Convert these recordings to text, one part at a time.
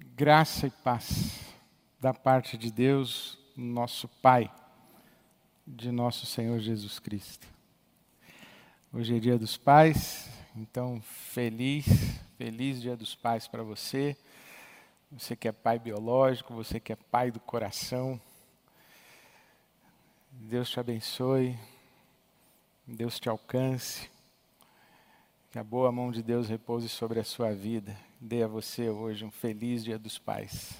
Graça e paz da parte de Deus, nosso Pai, de nosso Senhor Jesus Cristo. Hoje é dia dos pais, então feliz, feliz dia dos pais para você. Você que é pai biológico, você que é pai do coração. Deus te abençoe, Deus te alcance. Que a boa mão de Deus repouse sobre a sua vida. Dê a você hoje um feliz Dia dos Pais.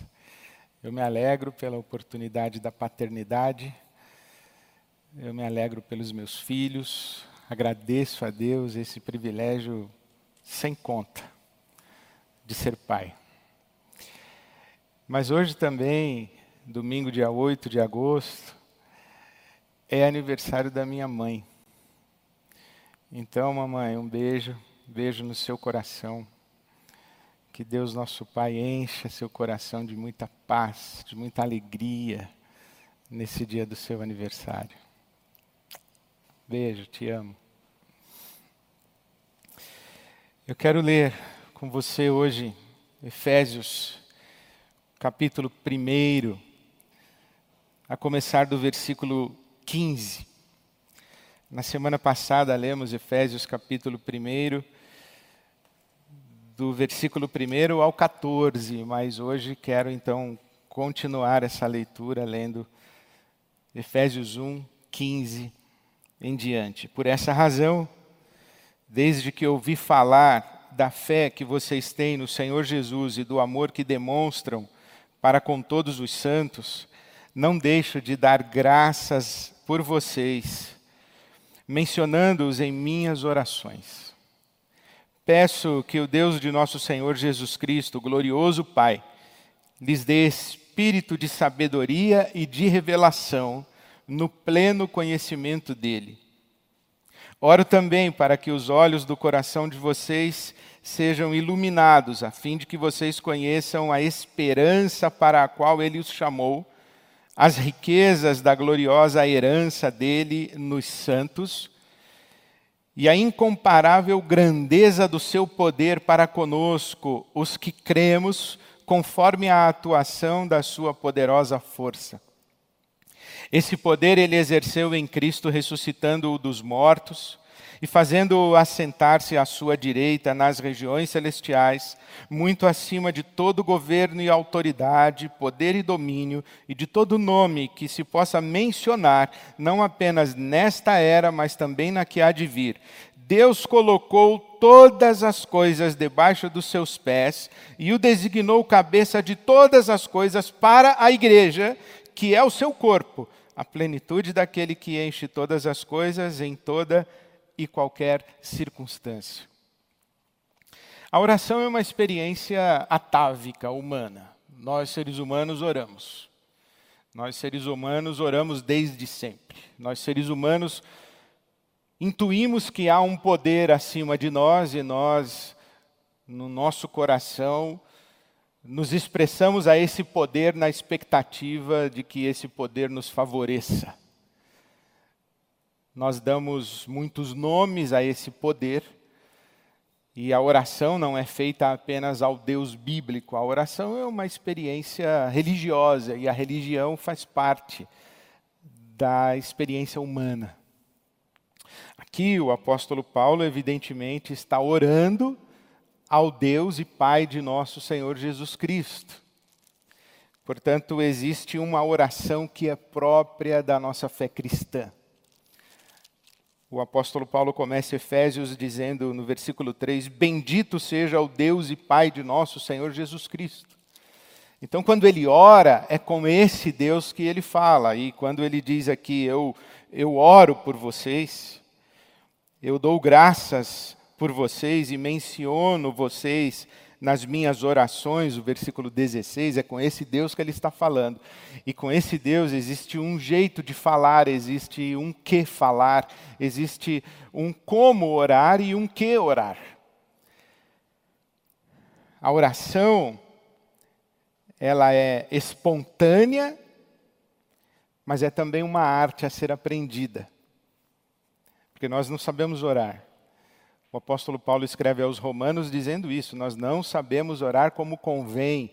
Eu me alegro pela oportunidade da paternidade. Eu me alegro pelos meus filhos. Agradeço a Deus esse privilégio sem conta de ser pai. Mas hoje também, domingo, dia 8 de agosto, é aniversário da minha mãe. Então, mamãe, um beijo, beijo no seu coração. Que Deus, nosso Pai, encha seu coração de muita paz, de muita alegria nesse dia do seu aniversário. Beijo, te amo. Eu quero ler com você hoje Efésios, capítulo 1, a começar do versículo 15. Na semana passada lemos Efésios capítulo 1, do versículo 1 ao 14, mas hoje quero então continuar essa leitura lendo Efésios 1, 15 em diante. Por essa razão, desde que ouvi falar da fé que vocês têm no Senhor Jesus e do amor que demonstram para com todos os santos, não deixo de dar graças por vocês mencionando-os em minhas orações. Peço que o Deus de nosso Senhor Jesus Cristo, glorioso Pai, lhes dê espírito de sabedoria e de revelação no pleno conhecimento dele. Oro também para que os olhos do coração de vocês sejam iluminados, a fim de que vocês conheçam a esperança para a qual ele os chamou as riquezas da gloriosa herança dele nos santos e a incomparável grandeza do seu poder para conosco, os que cremos, conforme a atuação da sua poderosa força. Esse poder ele exerceu em Cristo, ressuscitando-o dos mortos e fazendo-o assentar-se à sua direita nas regiões celestiais, muito acima de todo governo e autoridade, poder e domínio, e de todo nome que se possa mencionar, não apenas nesta era, mas também na que há de vir. Deus colocou todas as coisas debaixo dos seus pés e o designou cabeça de todas as coisas para a igreja, que é o seu corpo, a plenitude daquele que enche todas as coisas em toda a e qualquer circunstância. A oração é uma experiência atávica, humana. Nós, seres humanos, oramos. Nós, seres humanos, oramos desde sempre. Nós, seres humanos, intuímos que há um poder acima de nós e nós, no nosso coração, nos expressamos a esse poder na expectativa de que esse poder nos favoreça. Nós damos muitos nomes a esse poder, e a oração não é feita apenas ao Deus bíblico, a oração é uma experiência religiosa, e a religião faz parte da experiência humana. Aqui o apóstolo Paulo, evidentemente, está orando ao Deus e Pai de nosso Senhor Jesus Cristo. Portanto, existe uma oração que é própria da nossa fé cristã. O apóstolo Paulo começa Efésios dizendo no versículo 3: Bendito seja o Deus e Pai de nosso Senhor Jesus Cristo. Então, quando ele ora, é com esse Deus que ele fala. E quando ele diz aqui, eu, eu oro por vocês, eu dou graças por vocês e menciono vocês nas minhas orações, o versículo 16, é com esse Deus que ele está falando. E com esse Deus existe um jeito de falar, existe um que falar, existe um como orar e um que orar. A oração, ela é espontânea, mas é também uma arte a ser aprendida. Porque nós não sabemos orar. O apóstolo Paulo escreve aos Romanos dizendo isso: nós não sabemos orar como convém,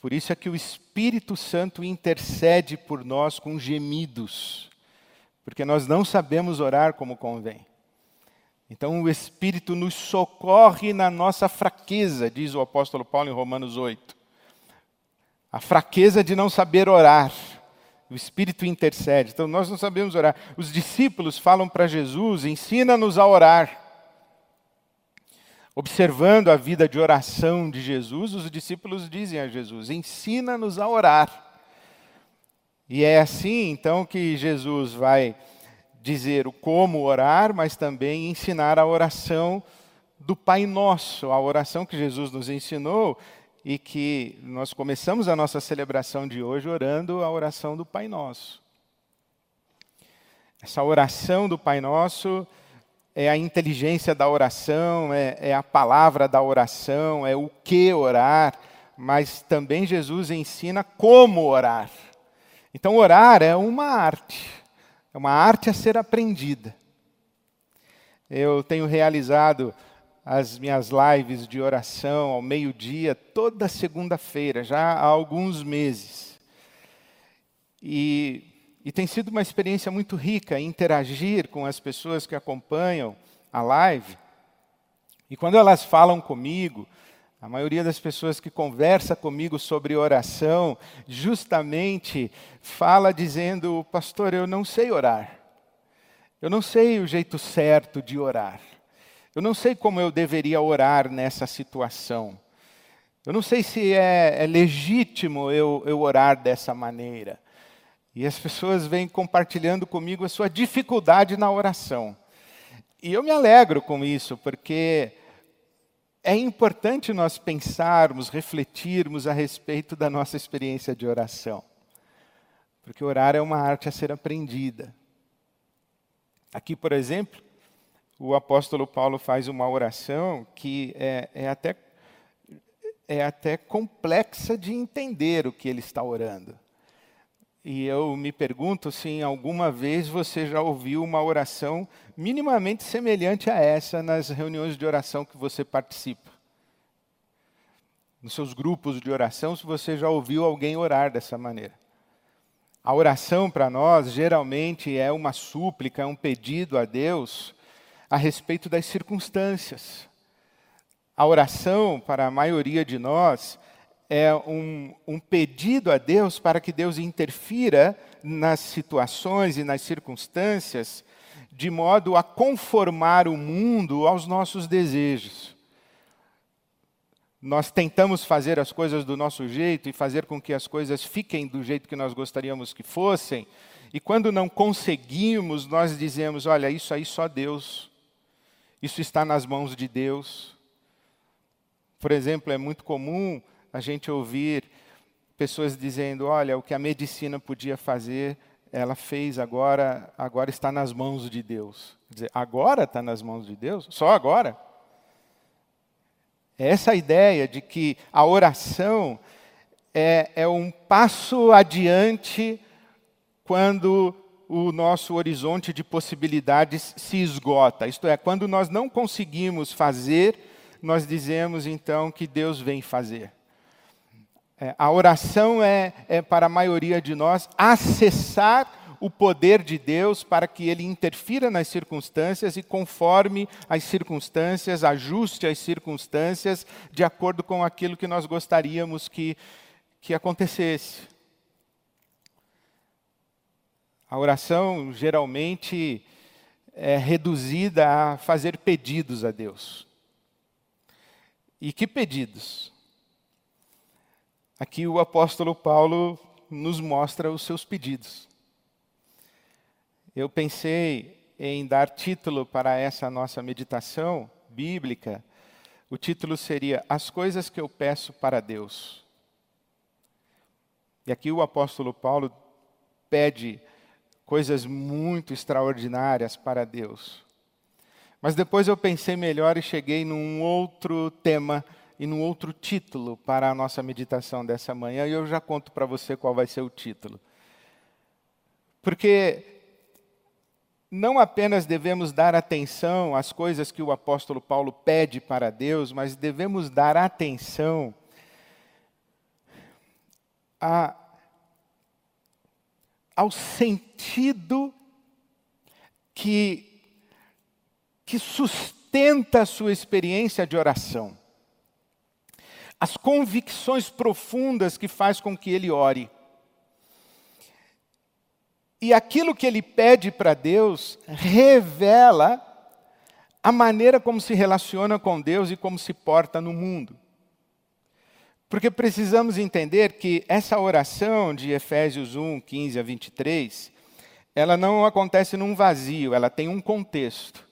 Por isso é que o Espírito Santo intercede por nós com gemidos, porque nós não sabemos orar como convém. Então o Espírito nos socorre na nossa fraqueza, diz o apóstolo Paulo em Romanos 8. A fraqueza de não saber orar. O Espírito intercede. Então nós não sabemos orar. Os discípulos falam para Jesus: ensina-nos a orar. Observando a vida de oração de Jesus, os discípulos dizem a Jesus: ensina-nos a orar. E é assim então que Jesus vai dizer o como orar, mas também ensinar a oração do Pai Nosso, a oração que Jesus nos ensinou e que nós começamos a nossa celebração de hoje orando a oração do Pai Nosso. Essa oração do Pai Nosso é a inteligência da oração, é, é a palavra da oração, é o que orar, mas também Jesus ensina como orar. Então, orar é uma arte, é uma arte a ser aprendida. Eu tenho realizado as minhas lives de oração ao meio-dia, toda segunda-feira, já há alguns meses. E, e tem sido uma experiência muito rica interagir com as pessoas que acompanham a live. E quando elas falam comigo, a maioria das pessoas que conversa comigo sobre oração, justamente fala dizendo: Pastor, eu não sei orar. Eu não sei o jeito certo de orar. Eu não sei como eu deveria orar nessa situação. Eu não sei se é, é legítimo eu, eu orar dessa maneira. E as pessoas vêm compartilhando comigo a sua dificuldade na oração. E eu me alegro com isso, porque é importante nós pensarmos, refletirmos a respeito da nossa experiência de oração. Porque orar é uma arte a ser aprendida. Aqui, por exemplo, o apóstolo Paulo faz uma oração que é, é, até, é até complexa de entender o que ele está orando. E eu me pergunto se alguma vez você já ouviu uma oração minimamente semelhante a essa nas reuniões de oração que você participa. Nos seus grupos de oração, se você já ouviu alguém orar dessa maneira. A oração para nós geralmente é uma súplica, é um pedido a Deus a respeito das circunstâncias. A oração, para a maioria de nós, é um, um, pedido a Deus para que Deus interfira nas situações e nas circunstâncias, de modo a conformar o mundo aos nossos desejos. Nós tentamos fazer as coisas do nosso jeito e fazer com que as coisas fiquem do jeito que nós gostaríamos que fossem, e quando não conseguimos, nós dizemos: olha, isso aí só Deus isso está nas mãos de Deus. Por exemplo, é muito comum a gente ouvir pessoas dizendo: olha, o que a medicina podia fazer, ela fez agora, agora está nas mãos de Deus. Quer dizer, agora está nas mãos de Deus? Só agora? É essa ideia de que a oração é, é um passo adiante quando o nosso horizonte de possibilidades se esgota. Isto é, quando nós não conseguimos fazer, nós dizemos então que Deus vem fazer. É, a oração é, é, para a maioria de nós, acessar o poder de Deus para que ele interfira nas circunstâncias e, conforme as circunstâncias, ajuste as circunstâncias de acordo com aquilo que nós gostaríamos que, que acontecesse. A oração geralmente é reduzida a fazer pedidos a Deus. E que pedidos? Aqui o apóstolo Paulo nos mostra os seus pedidos. Eu pensei em dar título para essa nossa meditação bíblica. O título seria As coisas que eu peço para Deus. E aqui o apóstolo Paulo pede coisas muito extraordinárias para Deus. Mas depois eu pensei melhor e cheguei num outro tema e num outro título para a nossa meditação dessa manhã, e eu já conto para você qual vai ser o título. Porque não apenas devemos dar atenção às coisas que o apóstolo Paulo pede para Deus, mas devemos dar atenção a, ao sentido que, que sustenta a sua experiência de oração, as convicções profundas que faz com que ele ore. E aquilo que ele pede para Deus revela a maneira como se relaciona com Deus e como se porta no mundo. Porque precisamos entender que essa oração de Efésios 1, 15 a 23, ela não acontece num vazio, ela tem um contexto.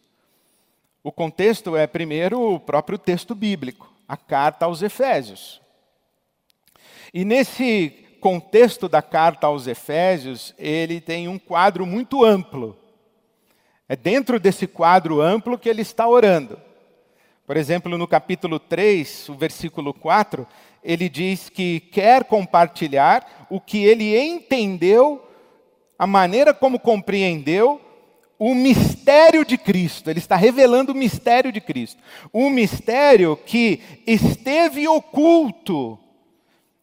O contexto é, primeiro, o próprio texto bíblico, a carta aos Efésios. E nesse contexto da carta aos Efésios, ele tem um quadro muito amplo. É dentro desse quadro amplo que ele está orando. Por exemplo, no capítulo 3, o versículo 4, ele diz que quer compartilhar o que ele entendeu, a maneira como compreendeu o mistério de Cristo. Ele está revelando o mistério de Cristo. Um mistério que esteve oculto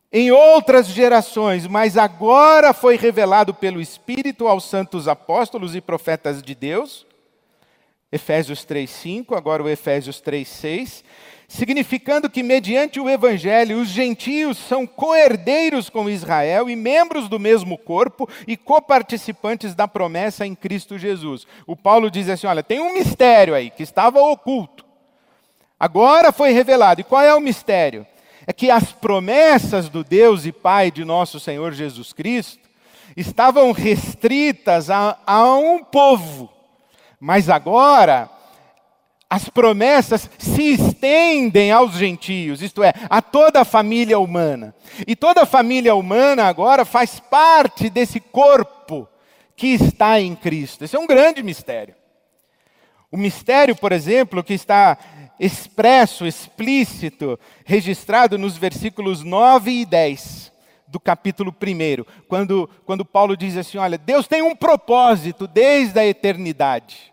em outras gerações, mas agora foi revelado pelo Espírito aos santos apóstolos e profetas de Deus. Efésios 3:5, agora o Efésios 3:6, significando que mediante o evangelho os gentios são coerdeiros com Israel e membros do mesmo corpo e coparticipantes da promessa em Cristo Jesus. O Paulo diz assim, olha, tem um mistério aí que estava oculto. Agora foi revelado. E qual é o mistério? é que as promessas do Deus e Pai de nosso Senhor Jesus Cristo estavam restritas a, a um povo, mas agora as promessas se estendem aos gentios, isto é, a toda a família humana. E toda a família humana agora faz parte desse corpo que está em Cristo. Esse é um grande mistério. O mistério, por exemplo, que está expresso, explícito, registrado nos versículos 9 e 10 do capítulo 1, quando, quando Paulo diz assim: Olha, Deus tem um propósito desde a eternidade.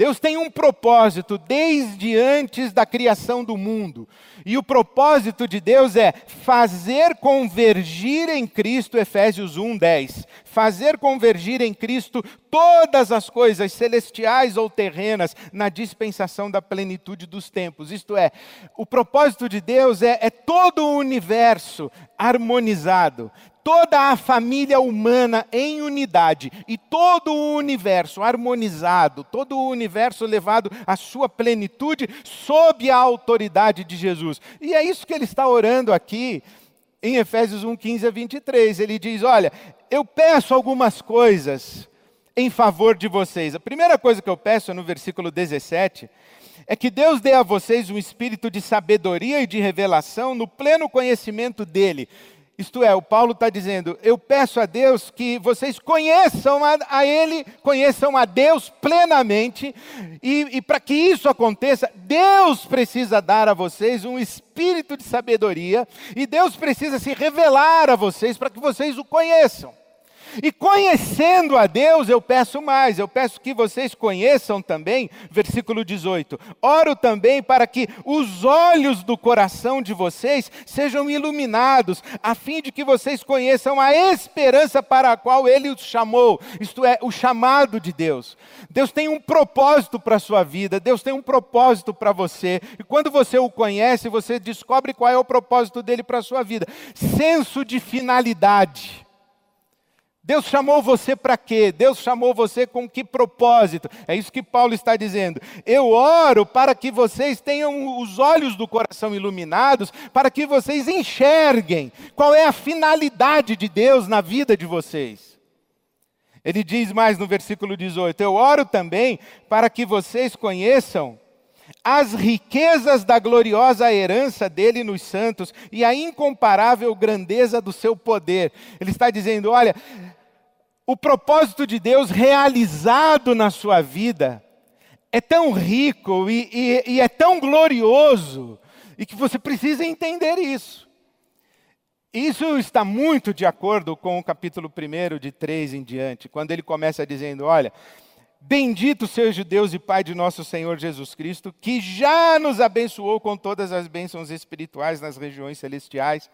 Deus tem um propósito desde antes da criação do mundo. E o propósito de Deus é fazer convergir em Cristo, Efésios 1, 10. Fazer convergir em Cristo todas as coisas, celestiais ou terrenas, na dispensação da plenitude dos tempos. Isto é, o propósito de Deus é, é todo o universo harmonizado, toda a família humana em unidade e todo o universo harmonizado, todo o universo levado à sua plenitude sob a autoridade de Jesus. E é isso que ele está orando aqui em Efésios 1, 15 a 23. Ele diz: Olha, eu peço algumas coisas em favor de vocês. A primeira coisa que eu peço no versículo 17 é que Deus dê a vocês um espírito de sabedoria e de revelação no pleno conhecimento dele. Isto é, o Paulo está dizendo: eu peço a Deus que vocês conheçam a, a Ele, conheçam a Deus plenamente, e, e para que isso aconteça, Deus precisa dar a vocês um espírito de sabedoria, e Deus precisa se revelar a vocês para que vocês o conheçam. E conhecendo a Deus, eu peço mais, eu peço que vocês conheçam também, versículo 18. Oro também para que os olhos do coração de vocês sejam iluminados, a fim de que vocês conheçam a esperança para a qual ele os chamou, isto é, o chamado de Deus. Deus tem um propósito para a sua vida, Deus tem um propósito para você, e quando você o conhece, você descobre qual é o propósito dele para a sua vida. Senso de finalidade. Deus chamou você para quê? Deus chamou você com que propósito? É isso que Paulo está dizendo. Eu oro para que vocês tenham os olhos do coração iluminados, para que vocês enxerguem qual é a finalidade de Deus na vida de vocês. Ele diz mais no versículo 18: Eu oro também para que vocês conheçam as riquezas da gloriosa herança dele nos santos e a incomparável grandeza do seu poder. Ele está dizendo: olha, o propósito de Deus realizado na sua vida é tão rico e, e, e é tão glorioso, e que você precisa entender isso. Isso está muito de acordo com o capítulo 1 de 3 em diante, quando ele começa dizendo: Olha, Bendito seja Deus e Pai de nosso Senhor Jesus Cristo, que já nos abençoou com todas as bênçãos espirituais nas regiões celestiais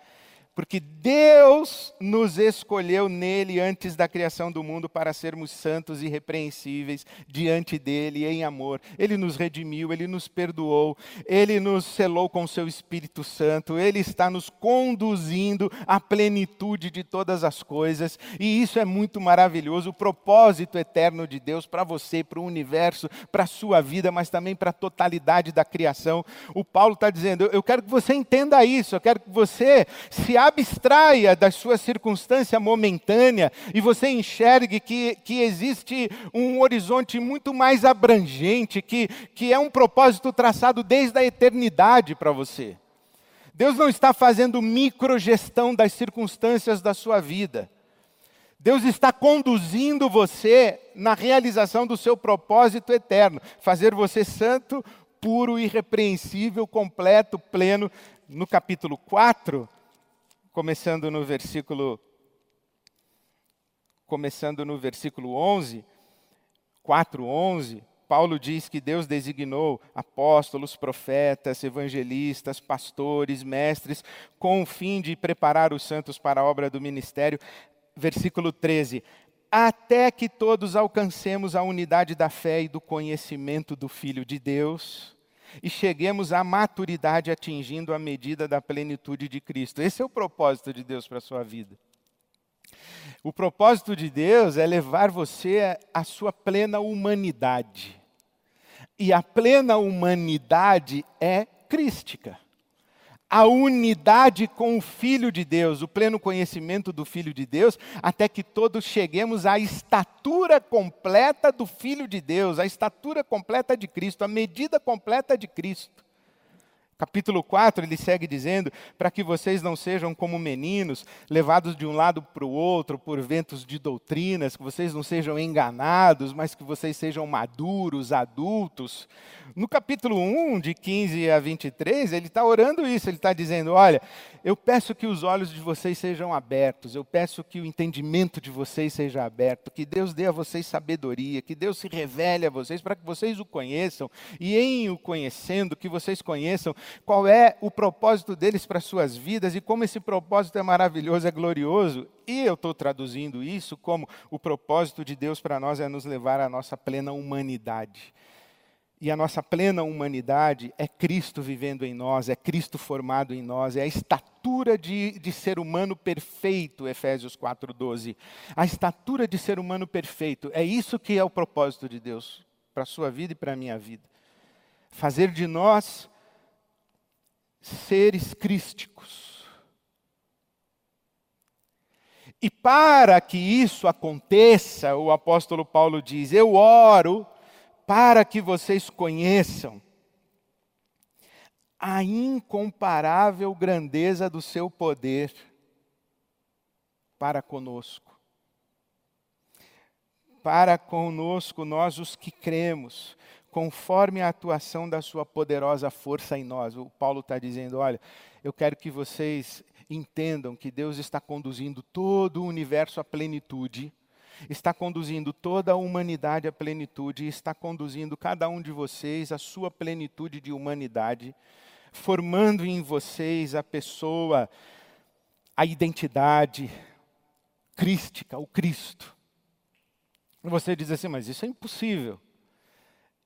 Porque Deus nos escolheu nele antes da criação do mundo para sermos santos e irrepreensíveis diante dele em amor. Ele nos redimiu, ele nos perdoou, ele nos selou com seu Espírito Santo, ele está nos conduzindo à plenitude de todas as coisas, e isso é muito maravilhoso. O propósito eterno de Deus para você, para o universo, para a sua vida, mas também para a totalidade da criação. O Paulo está dizendo: eu quero que você entenda isso, eu quero que você se abstraia da sua circunstância momentânea e você enxergue que, que existe um horizonte muito mais abrangente, que, que é um propósito traçado desde a eternidade para você. Deus não está fazendo microgestão das circunstâncias da sua vida. Deus está conduzindo você na realização do seu propósito eterno, fazer você santo, puro, irrepreensível, completo, pleno. No capítulo 4, começando no versículo começando no versículo 11, 4:11, Paulo diz que Deus designou apóstolos, profetas, evangelistas, pastores, mestres, com o fim de preparar os santos para a obra do ministério. Versículo 13: até que todos alcancemos a unidade da fé e do conhecimento do Filho de Deus e cheguemos à maturidade atingindo a medida da plenitude de Cristo. Esse é o propósito de Deus para a sua vida. O propósito de Deus é levar você à sua plena humanidade. E a plena humanidade é crística a unidade com o Filho de Deus, o pleno conhecimento do Filho de Deus, até que todos cheguemos à estatura completa do Filho de Deus, à estatura completa de Cristo, à medida completa de Cristo. Capítulo 4, ele segue dizendo: para que vocês não sejam como meninos, levados de um lado para o outro por ventos de doutrinas, que vocês não sejam enganados, mas que vocês sejam maduros, adultos. No capítulo 1, de 15 a 23, ele está orando isso, ele está dizendo: olha, eu peço que os olhos de vocês sejam abertos, eu peço que o entendimento de vocês seja aberto, que Deus dê a vocês sabedoria, que Deus se revele a vocês para que vocês o conheçam, e em o conhecendo, que vocês conheçam qual é o propósito deles para as suas vidas e como esse propósito é maravilhoso, é glorioso. E eu estou traduzindo isso como o propósito de Deus para nós é nos levar à nossa plena humanidade. E a nossa plena humanidade é Cristo vivendo em nós, é Cristo formado em nós, é a estatura de, de ser humano perfeito, Efésios 4,12. A estatura de ser humano perfeito, é isso que é o propósito de Deus para a sua vida e para a minha vida. Fazer de nós seres crísticos. E para que isso aconteça, o apóstolo Paulo diz: Eu oro para que vocês conheçam a incomparável grandeza do seu poder para conosco. Para conosco, nós os que cremos, conforme a atuação da sua poderosa força em nós. O Paulo está dizendo: olha, eu quero que vocês entendam que Deus está conduzindo todo o universo à plenitude, está conduzindo toda a humanidade à plenitude, e está conduzindo cada um de vocês à sua plenitude de humanidade, formando em vocês a pessoa, a identidade crística, o Cristo. Você diz assim, mas isso é impossível.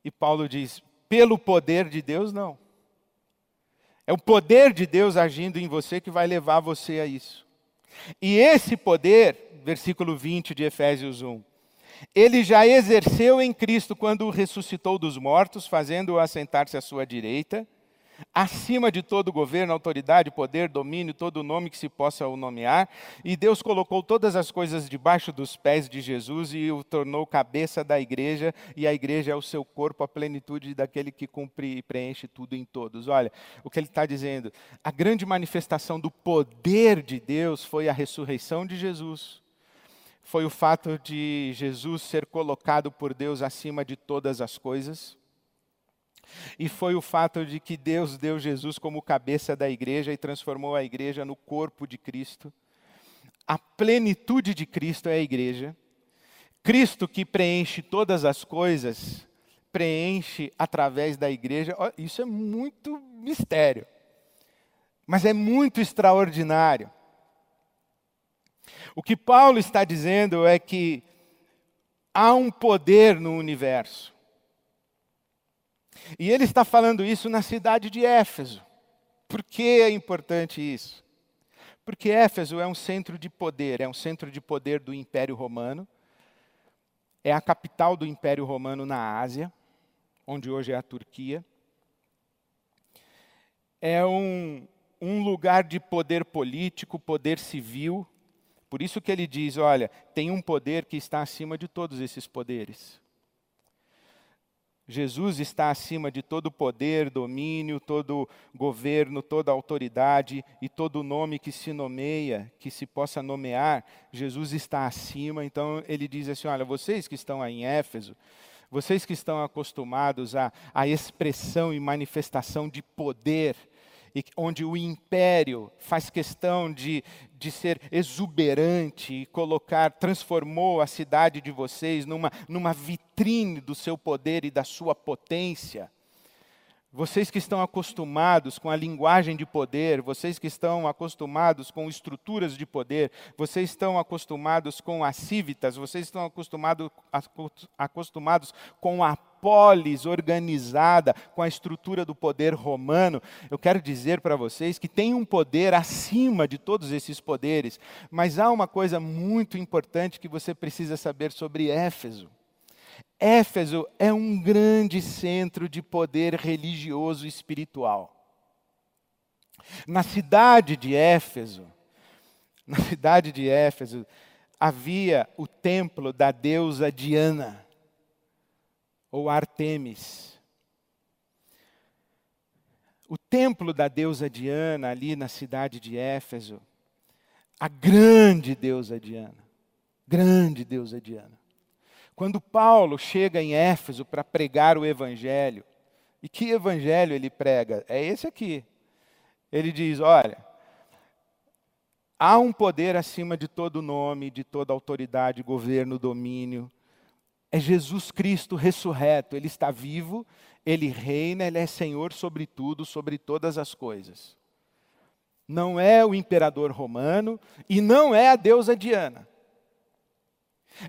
E Paulo diz: pelo poder de Deus, não. É o poder de Deus agindo em você que vai levar você a isso. E esse poder, versículo 20 de Efésios 1, ele já exerceu em Cristo quando o ressuscitou dos mortos, fazendo-o assentar-se à sua direita acima de todo governo, autoridade, poder, domínio, todo nome que se possa o nomear. E Deus colocou todas as coisas debaixo dos pés de Jesus e o tornou cabeça da igreja, e a igreja é o seu corpo, a plenitude daquele que cumpre e preenche tudo em todos. Olha, o que ele está dizendo, a grande manifestação do poder de Deus foi a ressurreição de Jesus. Foi o fato de Jesus ser colocado por Deus acima de todas as coisas e foi o fato de que Deus deu Jesus como cabeça da igreja e transformou a igreja no corpo de Cristo. A plenitude de Cristo é a igreja. Cristo que preenche todas as coisas, preenche através da igreja. Isso é muito mistério, mas é muito extraordinário. O que Paulo está dizendo é que há um poder no universo. E ele está falando isso na cidade de Éfeso. Por que é importante isso? Porque Éfeso é um centro de poder, é um centro de poder do Império Romano, é a capital do Império Romano na Ásia, onde hoje é a Turquia. É um, um lugar de poder político, poder civil. Por isso que ele diz: olha, tem um poder que está acima de todos esses poderes. Jesus está acima de todo poder, domínio, todo governo, toda autoridade e todo nome que se nomeia, que se possa nomear, Jesus está acima. Então ele diz assim: olha, vocês que estão aí em Éfeso, vocês que estão acostumados à, à expressão e manifestação de poder, e onde o império faz questão de, de ser exuberante e colocar, transformou a cidade de vocês numa, numa vitrine do seu poder e da sua potência. Vocês que estão acostumados com a linguagem de poder, vocês que estão acostumados com estruturas de poder, vocês estão acostumados com as cívitas, vocês estão acostumado, acostumados com a polis organizada, com a estrutura do poder romano. Eu quero dizer para vocês que tem um poder acima de todos esses poderes, mas há uma coisa muito importante que você precisa saber sobre Éfeso. Éfeso é um grande centro de poder religioso e espiritual. Na cidade de Éfeso, na cidade de Éfeso, havia o templo da deusa Diana, ou Artemis. O templo da deusa Diana, ali na cidade de Éfeso, a grande deusa Diana, grande deusa Diana. Quando Paulo chega em Éfeso para pregar o evangelho, e que evangelho ele prega? É esse aqui. Ele diz: olha, há um poder acima de todo nome, de toda autoridade, governo, domínio. É Jesus Cristo ressurreto, ele está vivo, ele reina, ele é Senhor sobre tudo, sobre todas as coisas. Não é o imperador romano e não é a deusa Diana.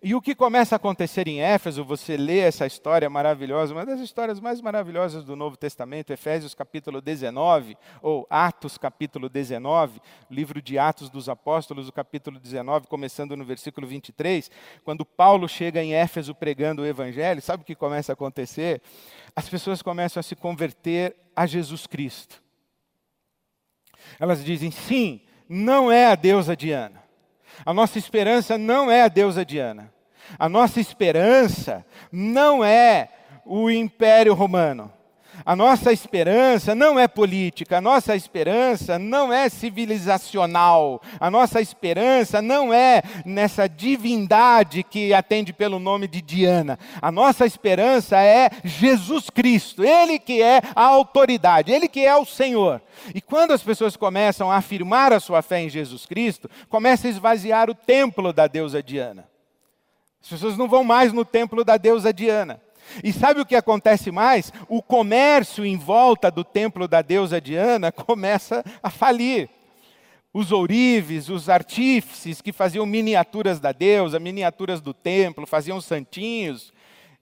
E o que começa a acontecer em Éfeso, você lê essa história maravilhosa, uma das histórias mais maravilhosas do Novo Testamento, Efésios capítulo 19, ou Atos capítulo 19, livro de Atos dos Apóstolos, o capítulo 19, começando no versículo 23, quando Paulo chega em Éfeso pregando o evangelho, sabe o que começa a acontecer? As pessoas começam a se converter a Jesus Cristo. Elas dizem: sim, não é a deusa Diana. A nossa esperança não é a deusa Diana. A nossa esperança não é o Império Romano. A nossa esperança não é política, a nossa esperança não é civilizacional, a nossa esperança não é nessa divindade que atende pelo nome de Diana. A nossa esperança é Jesus Cristo, Ele que é a autoridade, Ele que é o Senhor. E quando as pessoas começam a afirmar a sua fé em Jesus Cristo, começa a esvaziar o templo da deusa Diana. As pessoas não vão mais no templo da deusa Diana. E sabe o que acontece mais? O comércio em volta do templo da deusa Diana começa a falir. Os ourives, os artífices que faziam miniaturas da deusa, miniaturas do templo, faziam santinhos,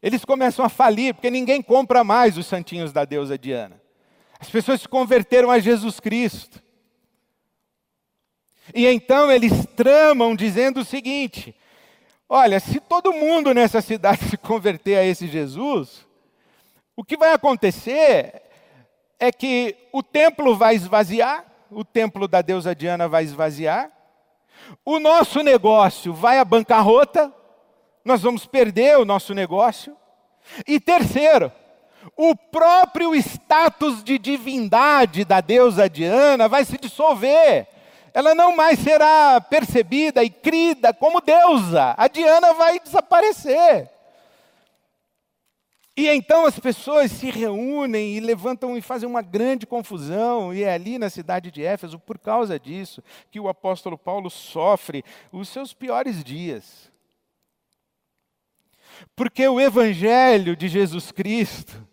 eles começam a falir, porque ninguém compra mais os santinhos da deusa Diana. As pessoas se converteram a Jesus Cristo. E então eles tramam dizendo o seguinte: Olha, se todo mundo nessa cidade se converter a esse Jesus, o que vai acontecer é que o templo vai esvaziar, o templo da deusa Diana vai esvaziar, o nosso negócio vai à bancarrota, nós vamos perder o nosso negócio. E terceiro, o próprio status de divindade da deusa Diana vai se dissolver ela não mais será percebida e crida como deusa. A Diana vai desaparecer. E então as pessoas se reúnem e levantam e fazem uma grande confusão, e é ali na cidade de Éfeso, por causa disso, que o apóstolo Paulo sofre os seus piores dias. Porque o evangelho de Jesus Cristo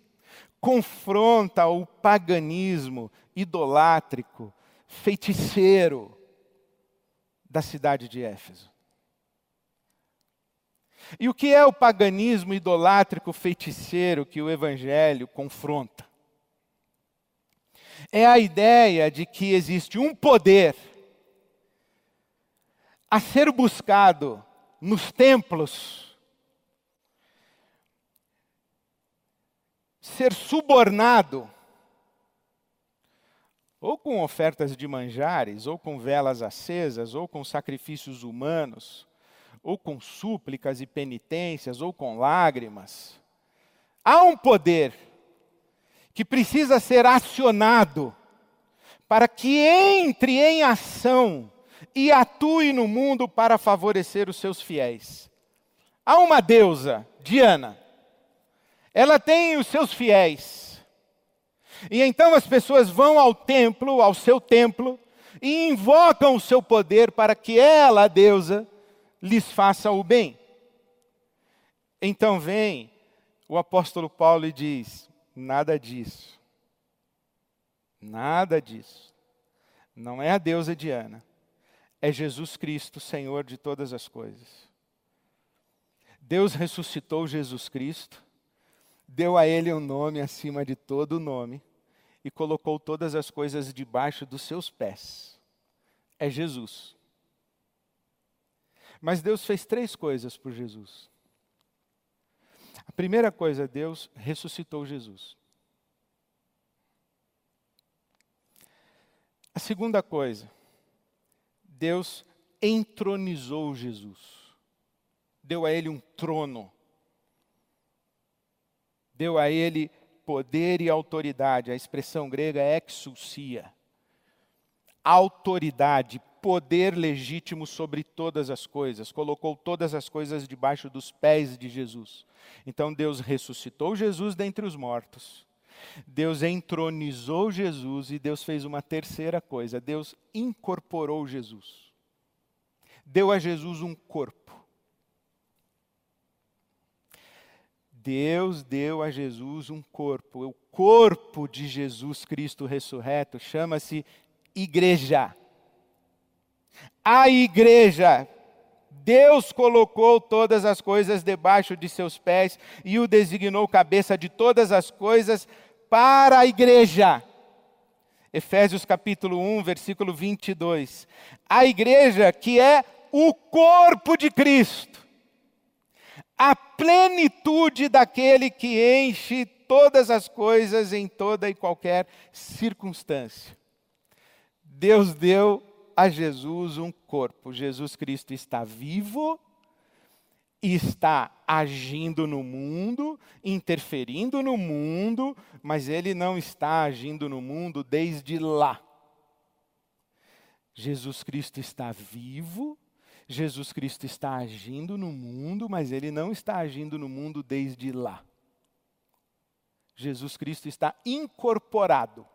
confronta o paganismo idolátrico, feiticeiro da cidade de Éfeso. E o que é o paganismo idolátrico feiticeiro que o Evangelho confronta? É a ideia de que existe um poder a ser buscado nos templos, ser subornado, ou com ofertas de manjares, ou com velas acesas, ou com sacrifícios humanos, ou com súplicas e penitências, ou com lágrimas. Há um poder que precisa ser acionado para que entre em ação e atue no mundo para favorecer os seus fiéis. Há uma deusa, Diana. Ela tem os seus fiéis. E então as pessoas vão ao templo, ao seu templo, e invocam o seu poder para que ela, a deusa, lhes faça o bem. Então vem o apóstolo Paulo e diz: nada disso. Nada disso. Não é a deusa Diana. É Jesus Cristo, Senhor de todas as coisas. Deus ressuscitou Jesus Cristo, deu a ele um nome acima de todo nome e colocou todas as coisas debaixo dos seus pés. É Jesus. Mas Deus fez três coisas por Jesus. A primeira coisa, Deus ressuscitou Jesus. A segunda coisa, Deus entronizou Jesus. Deu a ele um trono. Deu a ele poder e autoridade. A expressão grega é exousia. Autoridade, poder legítimo sobre todas as coisas, colocou todas as coisas debaixo dos pés de Jesus. Então Deus ressuscitou Jesus dentre os mortos. Deus entronizou Jesus e Deus fez uma terceira coisa: Deus incorporou Jesus. Deu a Jesus um corpo. Deus deu a Jesus um corpo. O corpo de Jesus Cristo ressurreto chama-se igreja a igreja. Deus colocou todas as coisas debaixo de seus pés e o designou cabeça de todas as coisas para a igreja. Efésios capítulo 1, versículo 22. A igreja que é o corpo de Cristo, a plenitude daquele que enche todas as coisas em toda e qualquer circunstância. Deus deu a Jesus um corpo. Jesus Cristo está vivo, está agindo no mundo, interferindo no mundo, mas ele não está agindo no mundo desde lá. Jesus Cristo está vivo, Jesus Cristo está agindo no mundo, mas ele não está agindo no mundo desde lá. Jesus Cristo está incorporado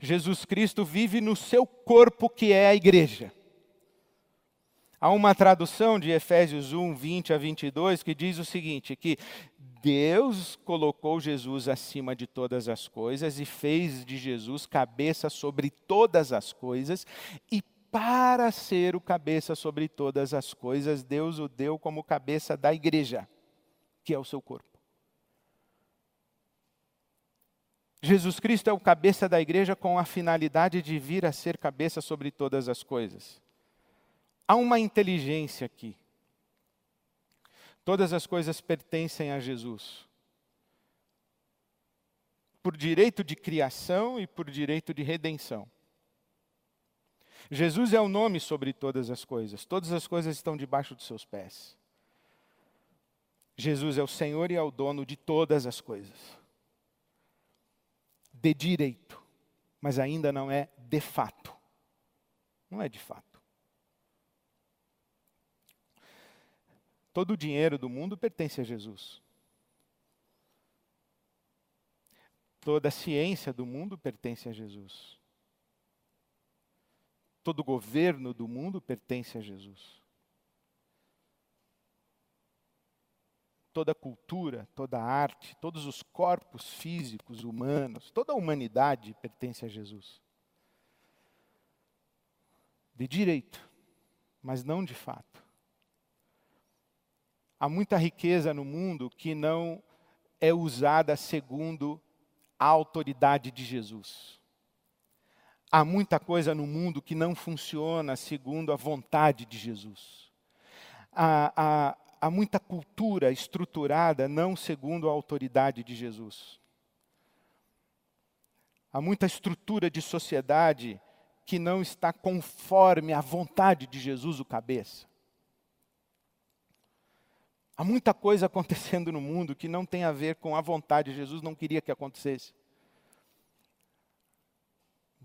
Jesus Cristo vive no seu corpo, que é a igreja. Há uma tradução de Efésios 1, 20 a 22 que diz o seguinte: que Deus colocou Jesus acima de todas as coisas e fez de Jesus cabeça sobre todas as coisas, e para ser o cabeça sobre todas as coisas, Deus o deu como cabeça da igreja, que é o seu corpo. Jesus Cristo é o cabeça da igreja com a finalidade de vir a ser cabeça sobre todas as coisas. Há uma inteligência aqui. Todas as coisas pertencem a Jesus. Por direito de criação e por direito de redenção. Jesus é o nome sobre todas as coisas. Todas as coisas estão debaixo dos seus pés. Jesus é o Senhor e é o dono de todas as coisas de direito, mas ainda não é de fato. Não é de fato. Todo o dinheiro do mundo pertence a Jesus. Toda a ciência do mundo pertence a Jesus. Todo governo do mundo pertence a Jesus. toda cultura, toda a arte, todos os corpos físicos humanos, toda a humanidade pertence a Jesus. De direito, mas não de fato. Há muita riqueza no mundo que não é usada segundo a autoridade de Jesus. Há muita coisa no mundo que não funciona segundo a vontade de Jesus. Há, há, há muita cultura estruturada não segundo a autoridade de Jesus. Há muita estrutura de sociedade que não está conforme a vontade de Jesus, o cabeça. Há muita coisa acontecendo no mundo que não tem a ver com a vontade. Jesus não queria que acontecesse.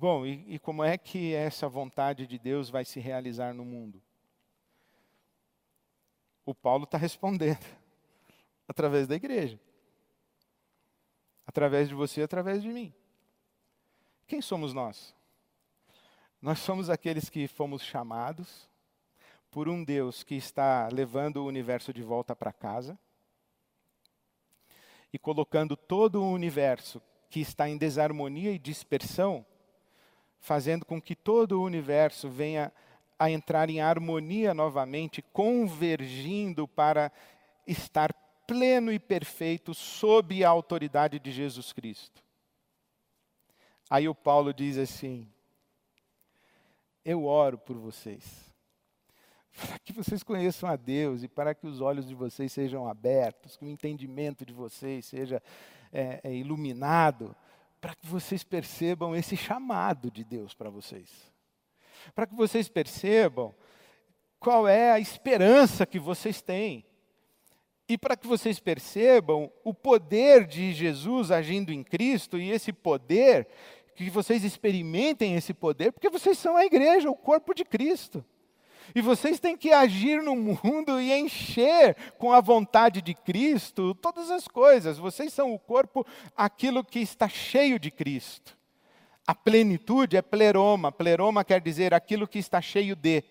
Bom, e, e como é que essa vontade de Deus vai se realizar no mundo? O Paulo está respondendo através da igreja, através de você, através de mim. Quem somos nós? Nós somos aqueles que fomos chamados por um Deus que está levando o universo de volta para casa e colocando todo o universo que está em desarmonia e dispersão, fazendo com que todo o universo venha a entrar em harmonia novamente, convergindo para estar pleno e perfeito sob a autoridade de Jesus Cristo. Aí o Paulo diz assim: Eu oro por vocês para que vocês conheçam a Deus e para que os olhos de vocês sejam abertos, que o entendimento de vocês seja é, é, iluminado, para que vocês percebam esse chamado de Deus para vocês. Para que vocês percebam qual é a esperança que vocês têm. E para que vocês percebam o poder de Jesus agindo em Cristo e esse poder, que vocês experimentem esse poder, porque vocês são a igreja, o corpo de Cristo. E vocês têm que agir no mundo e encher com a vontade de Cristo todas as coisas. Vocês são o corpo, aquilo que está cheio de Cristo. A plenitude é pleroma. Pleroma quer dizer aquilo que está cheio de.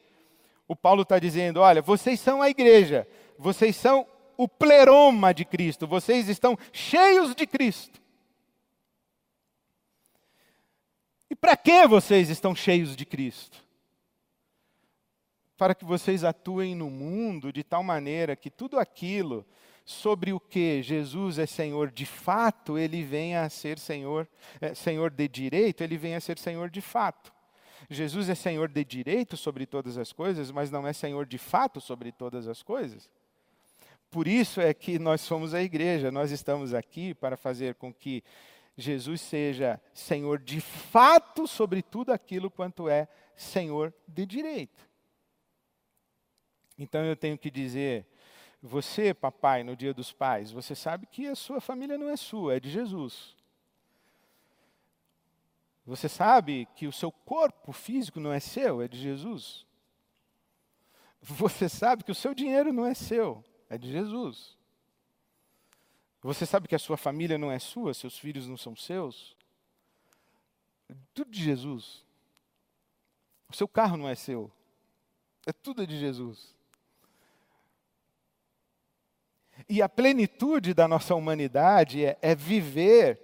O Paulo está dizendo: olha, vocês são a igreja, vocês são o pleroma de Cristo, vocês estão cheios de Cristo. E para que vocês estão cheios de Cristo? Para que vocês atuem no mundo de tal maneira que tudo aquilo sobre o que Jesus é Senhor de fato, ele venha a ser Senhor, é, Senhor de direito, ele venha a ser Senhor de fato. Jesus é Senhor de direito sobre todas as coisas, mas não é Senhor de fato sobre todas as coisas. Por isso é que nós somos a igreja, nós estamos aqui para fazer com que Jesus seja Senhor de fato sobre tudo aquilo quanto é Senhor de direito. Então eu tenho que dizer, você, papai, no dia dos pais, você sabe que a sua família não é sua, é de Jesus. Você sabe que o seu corpo físico não é seu, é de Jesus. Você sabe que o seu dinheiro não é seu, é de Jesus. Você sabe que a sua família não é sua, seus filhos não são seus. É tudo de Jesus. O seu carro não é seu, é tudo de Jesus. E a plenitude da nossa humanidade é, é viver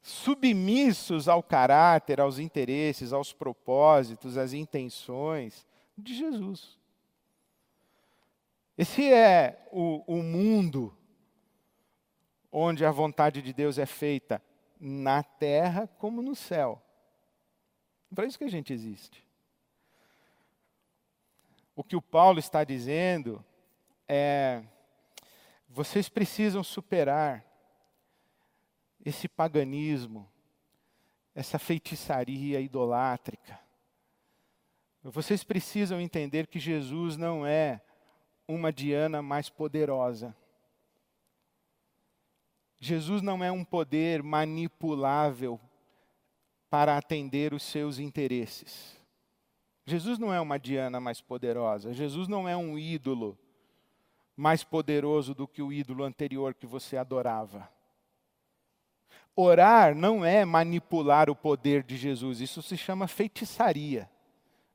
submissos ao caráter, aos interesses, aos propósitos, às intenções de Jesus. Esse é o, o mundo onde a vontade de Deus é feita na terra como no céu. Para isso que a gente existe. O que o Paulo está dizendo é vocês precisam superar esse paganismo, essa feitiçaria idolátrica. Vocês precisam entender que Jesus não é uma Diana mais poderosa. Jesus não é um poder manipulável para atender os seus interesses. Jesus não é uma Diana mais poderosa. Jesus não é um ídolo mais poderoso do que o ídolo anterior que você adorava. Orar não é manipular o poder de Jesus, isso se chama feitiçaria,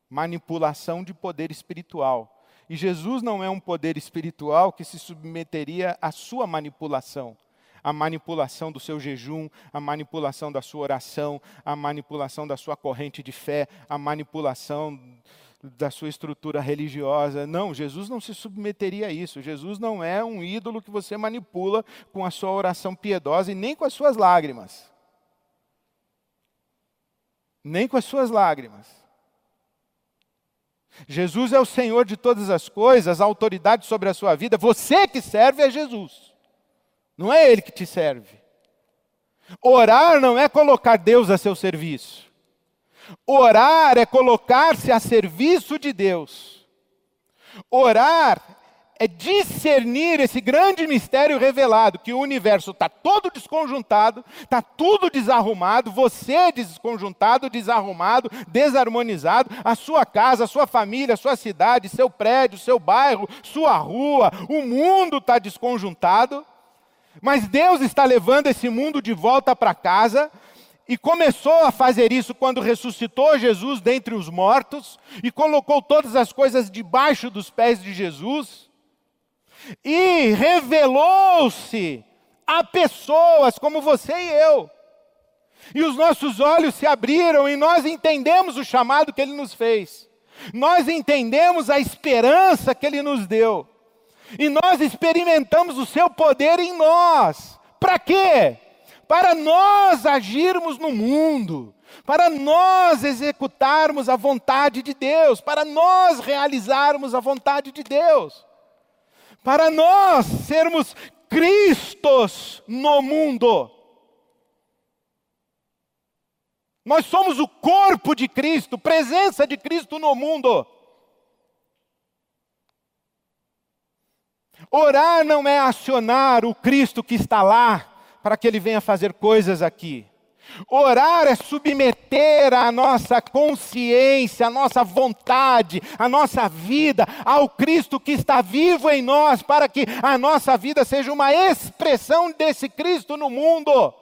manipulação de poder espiritual. E Jesus não é um poder espiritual que se submeteria à sua manipulação a manipulação do seu jejum, a manipulação da sua oração, a manipulação da sua corrente de fé, a manipulação da sua estrutura religiosa. Não, Jesus não se submeteria a isso. Jesus não é um ídolo que você manipula com a sua oração piedosa e nem com as suas lágrimas. Nem com as suas lágrimas. Jesus é o Senhor de todas as coisas, a autoridade sobre a sua vida. Você que serve é Jesus. Não é Ele que te serve. Orar não é colocar Deus a seu serviço. Orar é colocar-se a serviço de Deus. Orar é discernir esse grande mistério revelado, que o universo está todo desconjuntado, está tudo desarrumado, você desconjuntado, desarrumado, desarmonizado, a sua casa, a sua família, a sua cidade, seu prédio, seu bairro, sua rua, o mundo está desconjuntado, mas Deus está levando esse mundo de volta para casa, e começou a fazer isso quando ressuscitou Jesus dentre os mortos e colocou todas as coisas debaixo dos pés de Jesus. E revelou-se a pessoas como você e eu. E os nossos olhos se abriram e nós entendemos o chamado que ele nos fez. Nós entendemos a esperança que ele nos deu. E nós experimentamos o seu poder em nós. Para quê? Para nós agirmos no mundo, para nós executarmos a vontade de Deus, para nós realizarmos a vontade de Deus, para nós sermos Cristos no mundo. Nós somos o corpo de Cristo, presença de Cristo no mundo. Orar não é acionar o Cristo que está lá, para que Ele venha fazer coisas aqui. Orar é submeter a nossa consciência, a nossa vontade, a nossa vida ao Cristo que está vivo em nós, para que a nossa vida seja uma expressão desse Cristo no mundo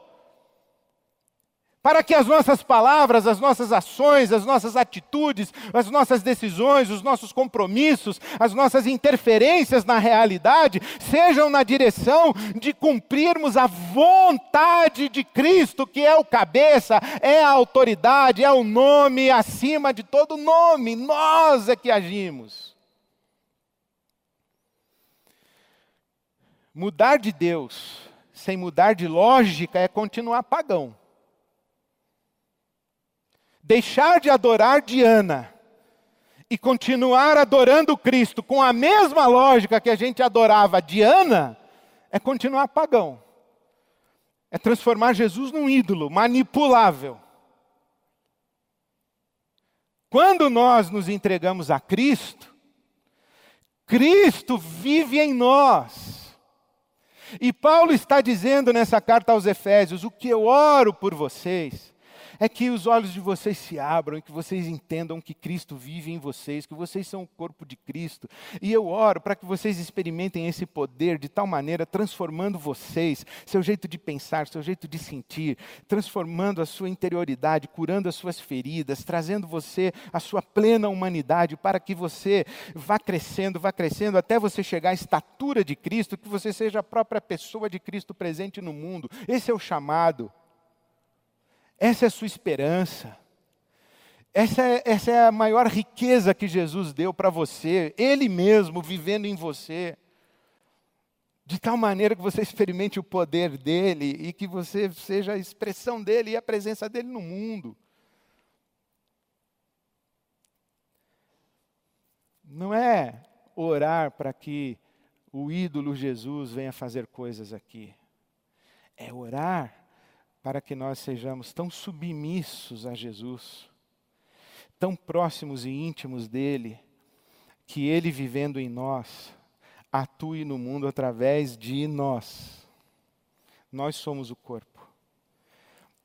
para que as nossas palavras, as nossas ações, as nossas atitudes, as nossas decisões, os nossos compromissos, as nossas interferências na realidade sejam na direção de cumprirmos a vontade de Cristo, que é o cabeça, é a autoridade, é o nome acima de todo nome. Nós é que agimos. Mudar de Deus sem mudar de lógica é continuar pagão deixar de adorar Diana e continuar adorando Cristo com a mesma lógica que a gente adorava Diana, é continuar pagão. É transformar Jesus num ídolo manipulável. Quando nós nos entregamos a Cristo, Cristo vive em nós. E Paulo está dizendo nessa carta aos Efésios: o que eu oro por vocês é que os olhos de vocês se abram que vocês entendam que Cristo vive em vocês, que vocês são o corpo de Cristo. E eu oro para que vocês experimentem esse poder de tal maneira, transformando vocês, seu jeito de pensar, seu jeito de sentir, transformando a sua interioridade, curando as suas feridas, trazendo você a sua plena humanidade, para que você vá crescendo, vá crescendo até você chegar à estatura de Cristo, que você seja a própria pessoa de Cristo presente no mundo. Esse é o chamado. Essa é a sua esperança. Essa é, essa é a maior riqueza que Jesus deu para você, Ele mesmo vivendo em você. De tal maneira que você experimente o poder dele e que você seja a expressão dele e a presença dele no mundo. Não é orar para que o ídolo Jesus venha fazer coisas aqui. É orar para que nós sejamos tão submissos a Jesus, tão próximos e íntimos dele, que ele vivendo em nós, atue no mundo através de nós. Nós somos o corpo.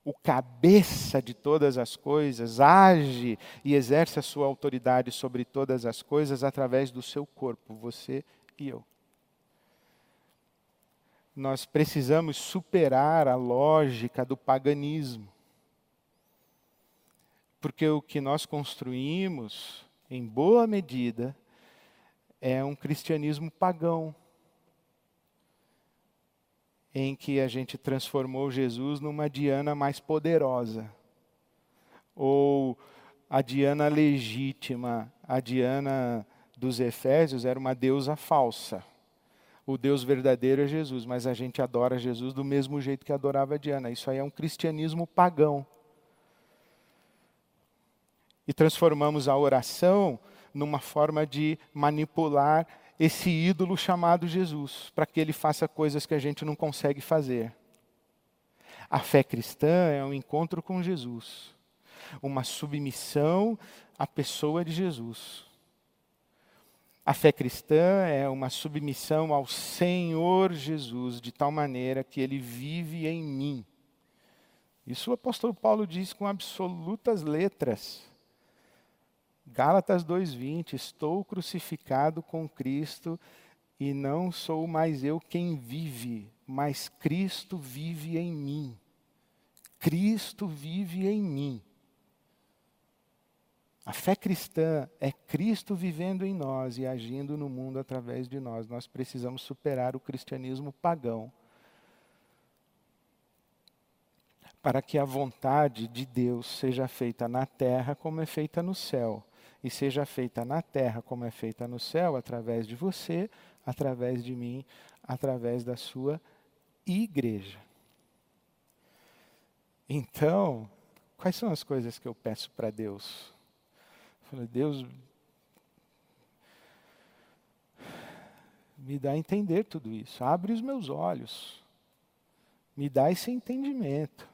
O cabeça de todas as coisas age e exerce a sua autoridade sobre todas as coisas através do seu corpo, você e eu nós precisamos superar a lógica do paganismo. Porque o que nós construímos, em boa medida, é um cristianismo pagão, em que a gente transformou Jesus numa Diana mais poderosa, ou a Diana legítima, a Diana dos Efésios era uma deusa falsa. O Deus verdadeiro é Jesus, mas a gente adora Jesus do mesmo jeito que adorava Diana. Isso aí é um cristianismo pagão. E transformamos a oração numa forma de manipular esse ídolo chamado Jesus, para que ele faça coisas que a gente não consegue fazer. A fé cristã é um encontro com Jesus, uma submissão à pessoa de Jesus. A fé cristã é uma submissão ao Senhor Jesus, de tal maneira que ele vive em mim. Isso o apóstolo Paulo diz com absolutas letras. Gálatas 2:20, estou crucificado com Cristo e não sou mais eu quem vive, mas Cristo vive em mim. Cristo vive em mim. A fé cristã é Cristo vivendo em nós e agindo no mundo através de nós. Nós precisamos superar o cristianismo pagão para que a vontade de Deus seja feita na terra como é feita no céu e seja feita na terra como é feita no céu, através de você, através de mim, através da sua igreja. Então, quais são as coisas que eu peço para Deus? Falei, Deus, me dá a entender tudo isso, abre os meus olhos, me dá esse entendimento.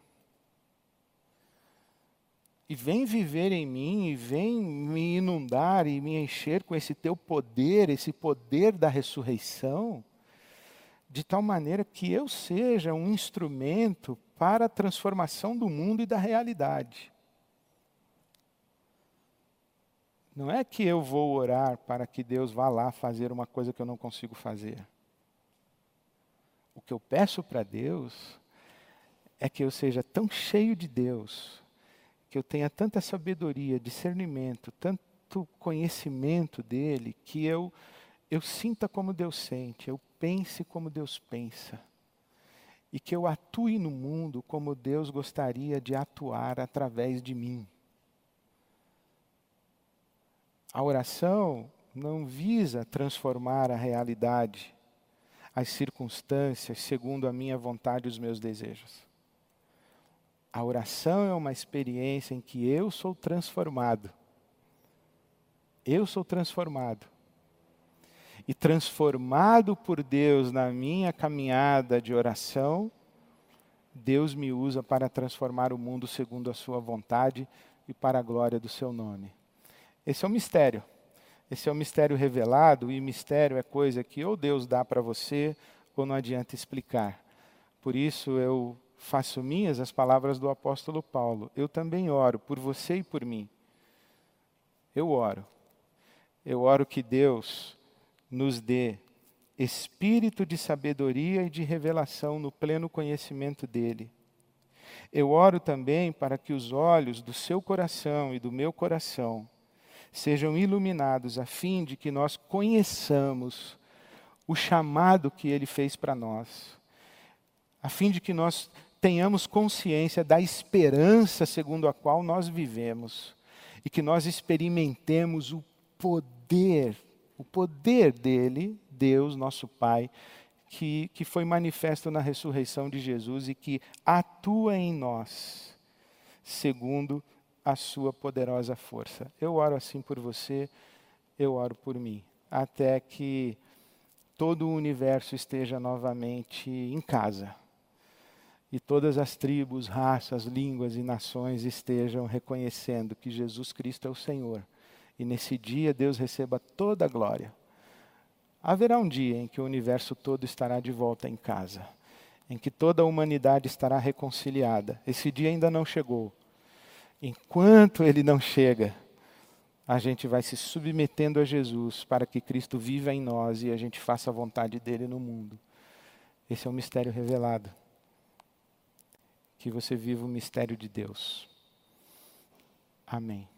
E vem viver em mim, e vem me inundar e me encher com esse teu poder, esse poder da ressurreição, de tal maneira que eu seja um instrumento para a transformação do mundo e da realidade. Não é que eu vou orar para que Deus vá lá fazer uma coisa que eu não consigo fazer. O que eu peço para Deus é que eu seja tão cheio de Deus que eu tenha tanta sabedoria, discernimento, tanto conhecimento dele, que eu, eu sinta como Deus sente, eu pense como Deus pensa. E que eu atue no mundo como Deus gostaria de atuar através de mim. A oração não visa transformar a realidade, as circunstâncias, segundo a minha vontade e os meus desejos. A oração é uma experiência em que eu sou transformado. Eu sou transformado. E transformado por Deus na minha caminhada de oração, Deus me usa para transformar o mundo segundo a sua vontade e para a glória do seu nome. Esse é o mistério. Esse é o mistério revelado, e mistério é coisa que ou Deus dá para você, ou não adianta explicar. Por isso eu faço minhas as palavras do apóstolo Paulo. Eu também oro por você e por mim. Eu oro. Eu oro que Deus nos dê espírito de sabedoria e de revelação no pleno conhecimento dele. Eu oro também para que os olhos do seu coração e do meu coração sejam iluminados a fim de que nós conheçamos o chamado que ele fez para nós, a fim de que nós tenhamos consciência da esperança segundo a qual nós vivemos e que nós experimentemos o poder, o poder dele, Deus, nosso Pai, que, que foi manifesto na ressurreição de Jesus e que atua em nós, segundo a sua poderosa força. Eu oro assim por você, eu oro por mim, até que todo o universo esteja novamente em casa e todas as tribos, raças, línguas e nações estejam reconhecendo que Jesus Cristo é o Senhor. E nesse dia Deus receba toda a glória. Haverá um dia em que o universo todo estará de volta em casa, em que toda a humanidade estará reconciliada. Esse dia ainda não chegou. Enquanto ele não chega, a gente vai se submetendo a Jesus para que Cristo viva em nós e a gente faça a vontade dele no mundo. Esse é o mistério revelado que você viva o mistério de Deus. Amém.